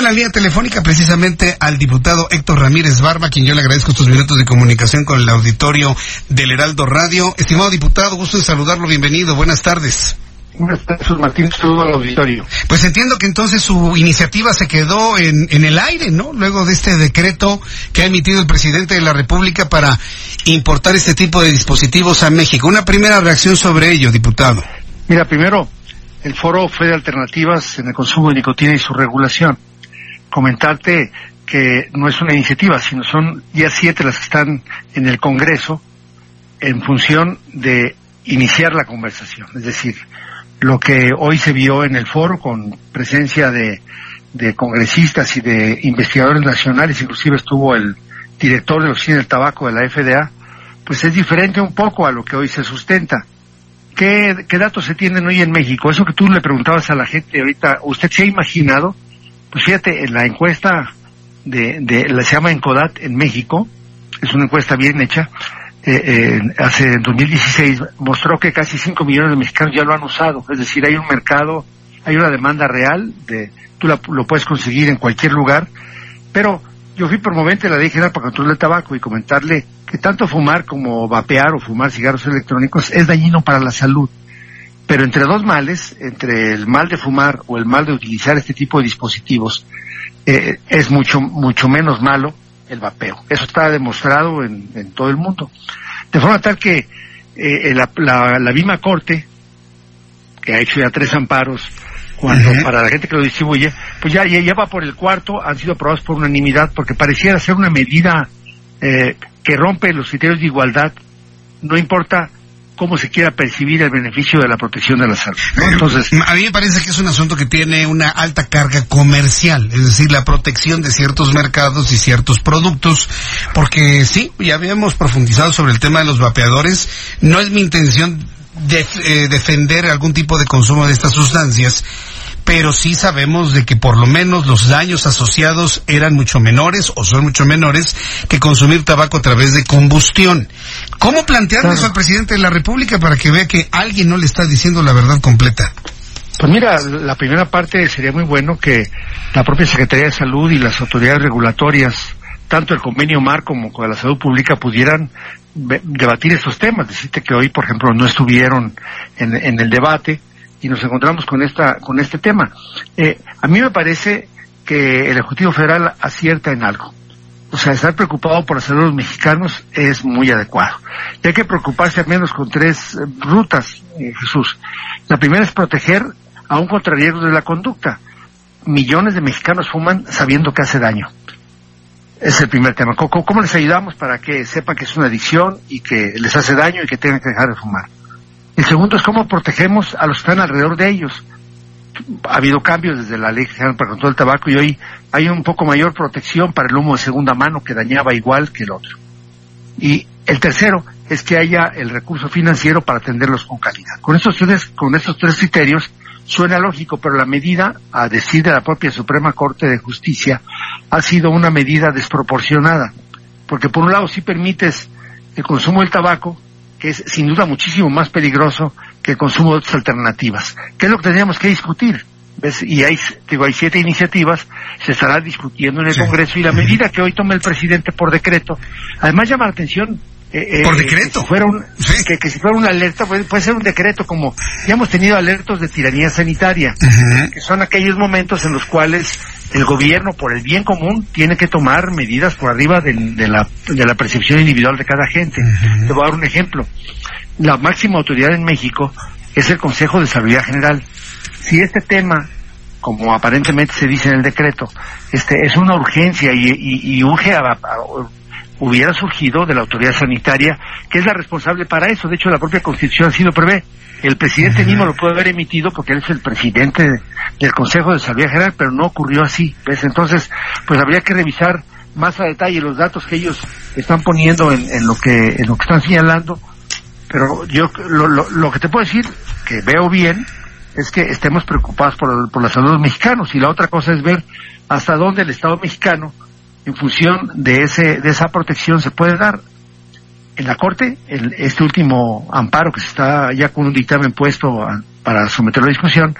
En la línea telefónica precisamente al diputado Héctor Ramírez Barba, quien yo le agradezco estos minutos de comunicación con el auditorio del Heraldo Radio. Estimado diputado, gusto de saludarlo, bienvenido, buenas tardes. Buenas tardes, Martín, saludo al auditorio. Pues entiendo que entonces su iniciativa se quedó en, en el aire, ¿no? Luego de este decreto que ha emitido el presidente de la República para importar este tipo de dispositivos a México. Una primera reacción sobre ello, diputado. Mira, primero, el foro fue de alternativas en el consumo de nicotina y su regulación. Comentarte que no es una iniciativa, sino son ya siete las que están en el Congreso en función de iniciar la conversación. Es decir, lo que hoy se vio en el foro con presencia de, de congresistas y de investigadores nacionales, inclusive estuvo el director de la Oficina del Tabaco de la FDA, pues es diferente un poco a lo que hoy se sustenta. ¿Qué, ¿Qué datos se tienen hoy en México? Eso que tú le preguntabas a la gente ahorita, ¿usted se ha imaginado? Pues fíjate, la encuesta de, de la se llama Encodat en México, es una encuesta bien hecha, eh, hace en 2016 mostró que casi 5 millones de mexicanos ya lo han usado, es decir, hay un mercado, hay una demanda real, de, tú la- lo puedes conseguir en cualquier lugar, pero yo fui promovente de la Ley General para Control del Tabaco y comentarle que tanto fumar como vapear o fumar cigarros electrónicos es dañino para la salud. Pero entre dos males, entre el mal de fumar o el mal de utilizar este tipo de dispositivos, eh, es mucho, mucho menos malo el vapeo. Eso está demostrado en, en todo el mundo. De forma tal que eh, la, la, la misma Corte, que ha hecho ya tres amparos, cuando para la gente que lo distribuye, pues ya, ya, ya va por el cuarto, han sido aprobados por unanimidad, porque pareciera ser una medida eh, que rompe los criterios de igualdad, no importa cómo se quiera percibir el beneficio de la protección de la salud. Entonces, a mí me parece que es un asunto que tiene una alta carga comercial, es decir, la protección de ciertos mercados y ciertos productos, porque sí, ya habíamos profundizado sobre el tema de los vapeadores, no es mi intención def- eh, defender algún tipo de consumo de estas sustancias, pero sí sabemos de que por lo menos los daños asociados eran mucho menores o son mucho menores que consumir tabaco a través de combustión. ¿Cómo plantear Claro. eso al presidente de la República para que vea que alguien no le está diciendo la verdad completa? Pues mira, la primera parte sería muy bueno que la propia Secretaría de Salud y las autoridades regulatorias, tanto el convenio MAR como con la salud pública, pudieran debatir estos temas. Decirte que hoy, por ejemplo, no estuvieron en, en el debate y nos encontramos con esta con este tema. Eh, a mí me parece que el Ejecutivo Federal acierta en algo. O sea, estar preocupado por la salud de los mexicanos es muy adecuado. Y hay que preocuparse al menos con tres eh, rutas, eh, Jesús. La primera es proteger aún contra riesgos de la conducta. Millones de mexicanos fuman sabiendo que hace daño. Es el primer tema. ¿Cómo, cómo les ayudamos para que sepan que es una adicción y que les hace daño y que tengan que dejar de fumar? El segundo es cómo protegemos a los que están alrededor de ellos. Ha habido cambios desde la ley general para el control del tabaco y hoy hay un poco mayor protección para el humo de segunda mano que dañaba igual que el otro. Y el tercero es que haya el recurso financiero para atenderlos con calidad. Con estos tres, con estos tres criterios suena lógico, pero la medida, a decir de la propia Suprema Corte de Justicia, ha sido una medida desproporcionada. Porque por un lado sí permites el consumo del tabaco, que es sin duda muchísimo más peligroso que el consumo de otras alternativas. ¿Qué es lo que tendríamos que discutir? ¿Ves? Y hay, digo, hay siete iniciativas, se estará discutiendo en el Sí. Congreso y la medida que hoy toma el presidente por decreto, además llama la atención. Eh, eh, Por decreto. Que si fuera, un, Sí. que, que si fuera una alerta, puede, puede ser un decreto como ya hemos tenido alertos de tiranía sanitaria, que son aquellos momentos en los cuales el gobierno, por el bien común, tiene que tomar medidas por arriba de, la, de la percepción individual de cada gente. Ujú. Te voy a dar un ejemplo. La máxima autoridad en México es el Consejo de Salud General. Si este tema, como aparentemente se dice en el decreto, este es una urgencia y, y, y urge a, a- hubiera surgido de la autoridad sanitaria, que es la responsable para eso. De hecho, la propia Constitución así lo prevé. El presidente mismo lo puede haber emitido porque él es el presidente del Consejo de Salud General, pero no ocurrió así. ¿ves? Entonces, pues habría que revisar más a detalle los datos que ellos están poniendo en, lo que en lo que están señalando. Pero yo lo, que te puedo decir que veo bien es que estemos preocupados por, por la salud de los mexicanos y la otra cosa es ver hasta dónde el Estado mexicano en función de ese de esa protección se puede dar en la corte el, este último amparo que se está ya con un dictamen puesto para someterlo a discusión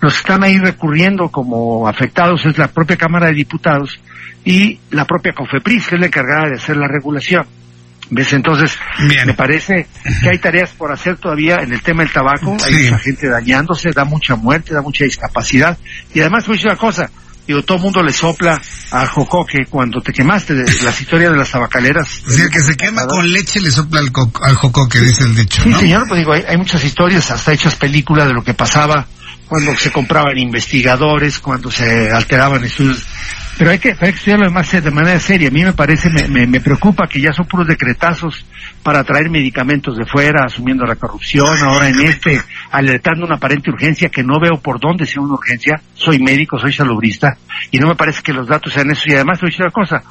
los están ahí recurriendo como afectados es la propia Cámara de Diputados y la propia COFEPRIS que es la encargada de hacer la regulación ¿Ves? Entonces, me parece que hay tareas por hacer todavía en el tema del tabaco. Hay mucha gente dañándose, da mucha muerte, da mucha discapacidad. Y además, voy a decir una cosa, digo, todo el mundo le sopla al jocoque cuando te quemaste de las historias de las tabacaleras. O sea, que se quema con leche le sopla al, al jocoque, dice el dicho, Sí, señor, pues digo, hay, hay, muchas historias, hasta hechas películas de lo que pasaba cuando se compraban investigadores, cuando se alteraban estudios. Pero hay que, hay que estudiarlo más de manera seria. A mí me parece, me, me, me, preocupa que ya son puros decretazos para traer medicamentos de fuera, asumiendo la corrupción, ahora en este, alertando una aparente urgencia que no veo por dónde sea una urgencia. Soy médico, soy salubrista, y no me parece que los datos sean eso. Y además, te voy a decir una cosa,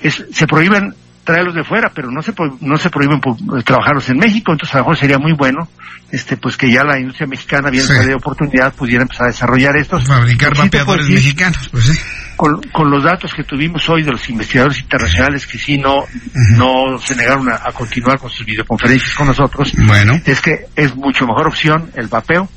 es, se prohíben traerlos de fuera, pero no se no se prohíben trabajarlos en México, entonces a lo mejor sería muy bueno este pues que ya la industria mexicana viendo sí. de oportunidad pudiera empezar a desarrollar estos fabricar vapeadores mexicanos, pues sí. Con, con, los datos que tuvimos hoy de los investigadores internacionales que sí no uh -huh. no se negaron a, a, continuar con sus videoconferencias con nosotros, bueno. es que es mucho mejor opción el vapeo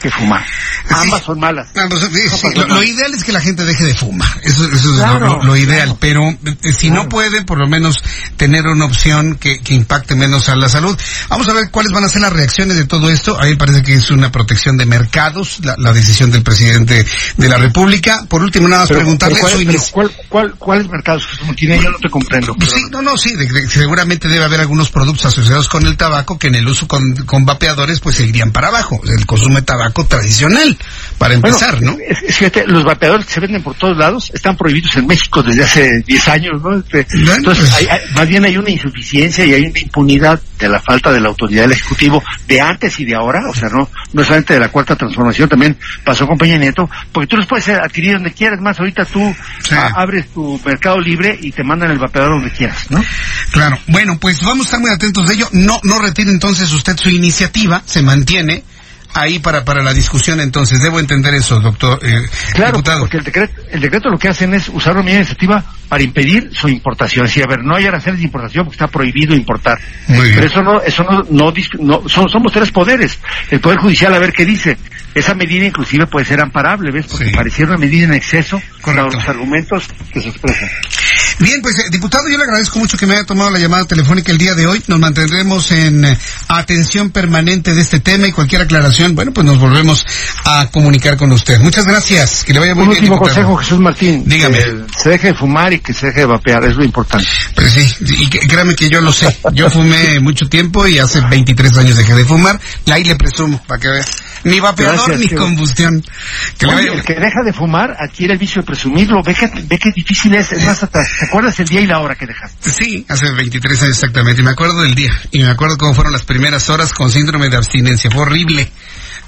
que fumar. Ambas son malas. Sí, sí, lo, lo, ideal es que la gente deje de fumar. Eso, eso claro, es lo, lo ideal. Claro. Pero eh, si claro. no puede, por lo menos tener una opción que, que, impacte menos a la salud. Vamos a ver cuáles van a ser las reacciones de todo esto. A mí me parece que es una protección de mercados, la, la decisión del presidente de la República. Por último, nada más pero, preguntarle. Pero ¿cuál, pero cuál, cuál, ¿Cuáles mercados? Tiene, yo no te comprendo. Pues sí, no, no, sí. De, de, seguramente debe haber algunos productos asociados con el tabaco que en el uso con, con vapeadores pues se irían para abajo. El consumo de tabaco tradicional para empezar, bueno, ¿no? Es, fíjate, los vapeadores que se venden por todos lados están prohibidos en México desde hace 10 años, ¿no? Este, bueno, entonces, pues... hay, hay, más bien hay una insuficiencia y hay una impunidad de la falta de la autoridad del Ejecutivo de antes y de ahora, o sea, no, no solamente de la cuarta transformación, también pasó con Peña Nieto, porque tú los puedes adquirir donde quieras, más ahorita tú sí. abres tu mercado libre y te mandan el vapeador donde quieras, ¿no? Claro, bueno, pues vamos a estar muy atentos de ello, no, no retire entonces usted su iniciativa, se mantiene, ahí para, para la discusión entonces. Debo entender eso, doctor eh, claro, diputado. porque el decreto, el decreto lo que hacen es usar una medida iniciativa para impedir su importación. Decir, a ver, no hay aranceles de importación porque está prohibido importar. Muy Pero eso no, eso no, no, no son, somos tres poderes. El Poder Judicial, a ver qué dice. Esa medida inclusive puede ser amparable, ¿ves? Porque sí. pareciera una medida en exceso con los argumentos que se expresan. Bien, pues eh, diputado, yo le agradezco mucho que me haya tomado la llamada telefónica el día de hoy. Nos mantendremos en eh, atención permanente de este tema y cualquier aclaración, bueno, pues nos volvemos a comunicar con usted. Muchas gracias. Que le vaya muy Un bien. último consejo, Jesús Martín. Dígame. Que se deje de fumar y que se deje de vapear, es lo importante. Pues sí, y créame que yo lo sé. Yo fumé mucho tiempo y hace 23 años dejé de fumar. Ahí le presumo, para que vea. Ni vapeador Gracias, ni que... combustión. Que Oye. El que deja de fumar adquiere el vicio de presumirlo. Ve que, ve que difícil es. Es más, hasta, ¿te acuerdas el día y la hora que dejaste? Sí, hace 23 años exactamente. Y me acuerdo del día. Y me acuerdo cómo fueron las primeras horas con síndrome de abstinencia. Fue horrible.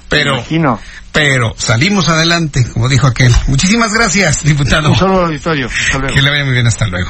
Pero, imagino. pero salimos adelante, como dijo aquel. Muchísimas gracias, diputado. Un solo auditorio. Hasta luego. Que le vaya muy bien. Hasta luego.